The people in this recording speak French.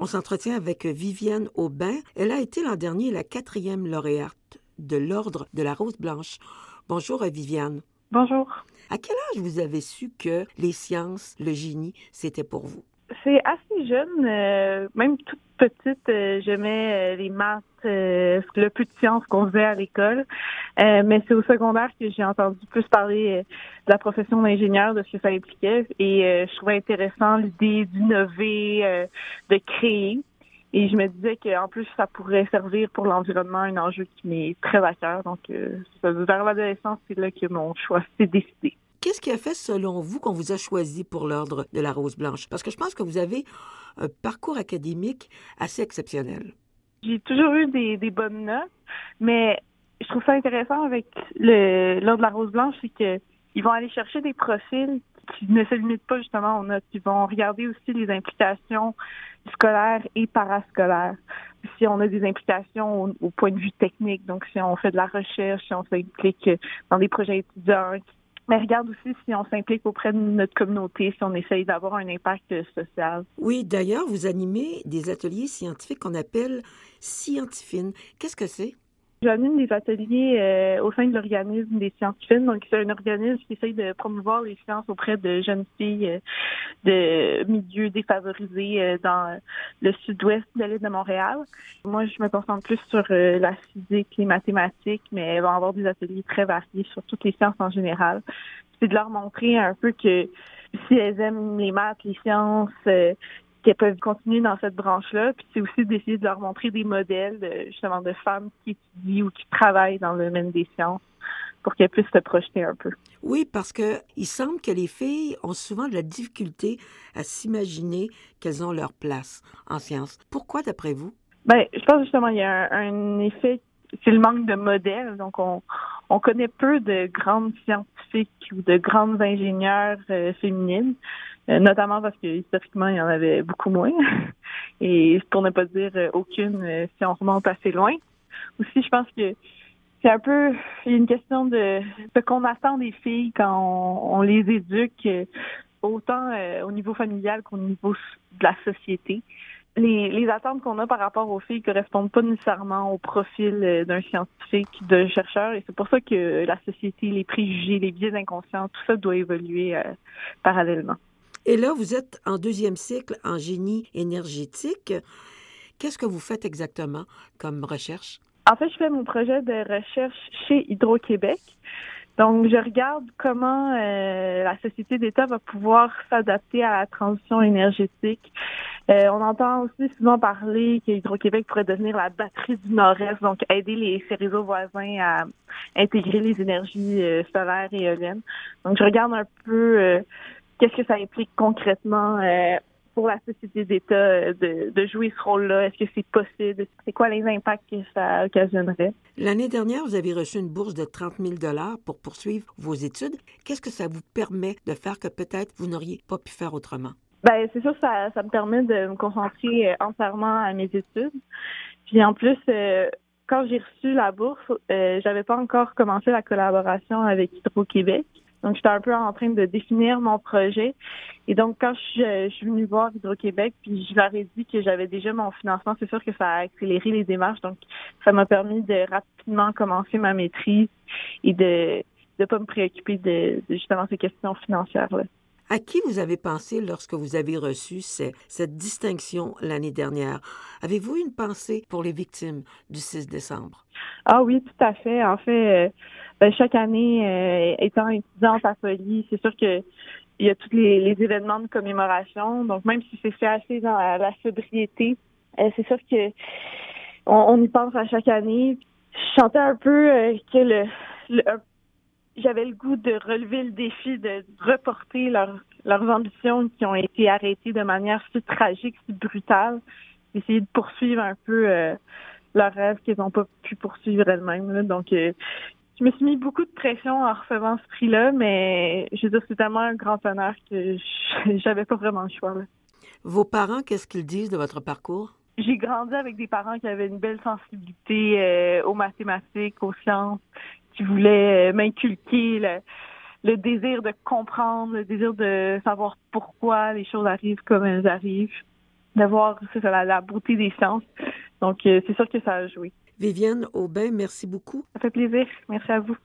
On s'entretient avec Viviane Aubin. Elle a été l'an dernier la quatrième lauréate de l'Ordre de la Rose Blanche. Bonjour Viviane. Bonjour. À quel âge vous avez su que les sciences, le génie, c'était pour vous? C'est assez jeune, euh, même toute petite, euh, j'aimais euh, les maths, le peu de sciences qu'on faisait à l'école. mais c'est au secondaire que j'ai entendu plus parler de la profession d'ingénieur, de ce que ça impliquait. Et je trouvais intéressant l'idée d'innover, de créer. Et je me disais qu'en plus, ça pourrait servir pour l'environnement, un enjeu qui m'est très à cœur. Donc, euh, vers l'adolescence, c'est là que mon choix s'est décidé. Qu'est-ce qui a fait, selon vous, qu'on vous a choisi pour l'Ordre de la Rose Blanche? Parce que je pense que vous avez un parcours académique assez exceptionnel. J'ai toujours eu des, bonnes notes, mais je trouve ça intéressant avec l'Ordre de la Rose Blanche, c'est qu'ils vont aller chercher des profils qui ne se limitent pas justement aux notes. Ils vont regarder aussi les implications scolaires et parascolaires. Si on a des implications au, point de vue technique, donc si on fait de la recherche, si on s'implique dans des projets étudiants, mais regarde aussi si on s'implique auprès de notre communauté, si on essaye d'avoir un impact social. Oui, d'ailleurs, vous animez des ateliers scientifiques qu'on appelle Scientifines. Qu'est-ce que c'est? J'anime des ateliers euh, au sein de l'organisme des sciences fines. Donc, c'est un organisme qui essaye de promouvoir les sciences auprès de jeunes filles euh, de milieux défavorisés euh, dans le sud-ouest de l'île de Montréal. Moi, je me concentre plus sur la physique, les mathématiques, mais elles vont avoir des ateliers très variés sur toutes les sciences en général. C'est de leur montrer un peu que si elles aiment les maths, les sciences, qu'elles peuvent continuer dans cette branche-là. Puis c'est aussi d'essayer de leur montrer des modèles de, justement de femmes qui étudient ou qui travaillent dans le domaine des sciences pour qu'elles puissent se projeter un peu. Oui, parce que il semble que les filles ont souvent de la difficulté à s'imaginer qu'elles ont leur place en sciences. Pourquoi, d'après vous? Ben, je pense justement il y a un, effet, c'est le manque de modèles. Donc on, on connaît peu de grandes scientifiques ou de grandes ingénieures euh, féminines. Euh, notamment parce que historiquement, il y en avait beaucoup moins. Et pour ne pas dire euh, aucune euh, si on remonte assez loin. Aussi, je pense que c'est un peu une question de ce qu'on attend des filles quand on, les éduque, autant au niveau familial qu'au niveau de la société. Les, les attentes qu'on a par rapport aux filles correspondent pas nécessairement au profil d'un scientifique, d'un chercheur, et c'est pour ça que la société, les préjugés, les biais inconscients, tout ça doit évoluer parallèlement. Et là, vous êtes en deuxième cycle en génie énergétique. Qu'est-ce que vous faites exactement comme recherche? En fait, je fais mon projet de recherche chez Hydro-Québec. Donc, je regarde comment euh, la société d'État va pouvoir s'adapter à la transition énergétique. Euh, on entend aussi souvent parler que Hydro-Québec pourrait devenir la batterie du Nord-Est, donc aider les, ses réseaux voisins à intégrer les énergies euh, solaires et éoliennes. Donc, je regarde un peu qu'est-ce que ça implique concrètement euh, pour la société d'État euh, de, jouer ce rôle-là? Est-ce que c'est possible? C'est quoi les impacts que ça occasionnerait? L'année dernière, vous avez reçu une bourse de 30 000 pour poursuivre vos études. Qu'est-ce que ça vous permet de faire que peut-être vous n'auriez pas pu faire autrement? Ben, c'est sûr ça, ça me permet de me concentrer euh, entièrement à mes études. Puis en plus, quand j'ai reçu la bourse, j'avais pas encore commencé la collaboration avec Hydro-Québec. Donc, j'étais un peu en train de définir mon projet. Et donc, quand je, suis venue voir Hydro-Québec, puis je leur ai dit que j'avais déjà mon financement, c'est sûr que ça a accéléré les démarches. Donc, ça m'a permis de rapidement commencer ma maîtrise et de ne pas me préoccuper de, justement ces questions financières-là. À qui vous avez pensé lorsque vous avez reçu cette distinction l'année dernière? Avez-vous une pensée pour les victimes du 6 décembre? Ah oui, tout à fait. En fait, euh, ben, chaque année, euh, étant étudiante à Folie, c'est sûr que il y a tous les, événements de commémoration. Donc, même si c'est fait assez dans la, sobriété, euh, c'est sûr que on, y pense à chaque année. Je chantais un peu euh, que le, j'avais le goût de relever le défi de reporter leurs ambitions qui ont été arrêtées de manière si tragique, si brutale, essayer de poursuivre un peu leurs rêves qu'ils n'ont pas pu poursuivre elles-mêmes. Donc, je me suis mis beaucoup de pression en recevant ce prix-là, mais je veux dire, c'est tellement un grand honneur que j'avais pas vraiment le choix. Vos parents, qu'est-ce qu'ils disent de votre parcours? J'ai grandi avec des parents qui avaient une belle sensibilité euh, aux mathématiques, aux sciences, qui voulaient euh, m'inculquer le, le, désir de comprendre, le désir de savoir pourquoi les choses arrivent comme elles arrivent. de voir la, la, beauté des sciences. Donc, c'est sûr que ça a joué. Viviane Aubin, merci beaucoup. Ça fait plaisir. Merci à vous.